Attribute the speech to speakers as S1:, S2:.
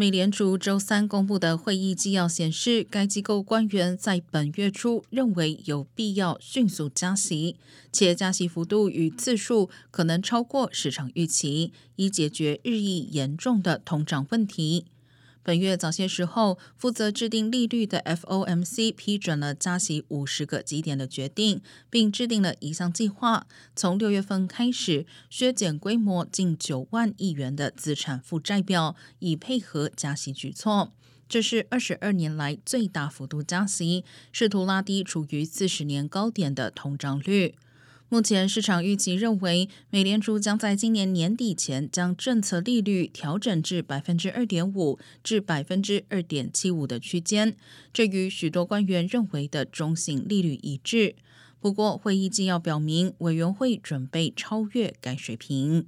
S1: 美联储周三公布的会议纪要显示，该机构官员在本月初认为有必要迅速加息，且加息幅度与次数可能超过市场预期，以解决日益严重的通胀问题。本月早些时候，负责制定利率的 FOMC 批准了加息五十个基点的决定，并制定了一项计划，从六月份开始削减规模近九万亿元的资产负债表，以配合加息举措。这是二十二年来最大幅度加息，试图拉低处于四十年高点的通胀率。目前市场预期认为，美联储将在今年年底前将政策利率调整至百分之二点五至百分之二点七五的区间，这与许多官员认为的中性利率一致。不过，会议纪要表明，委员会准备超越该水平。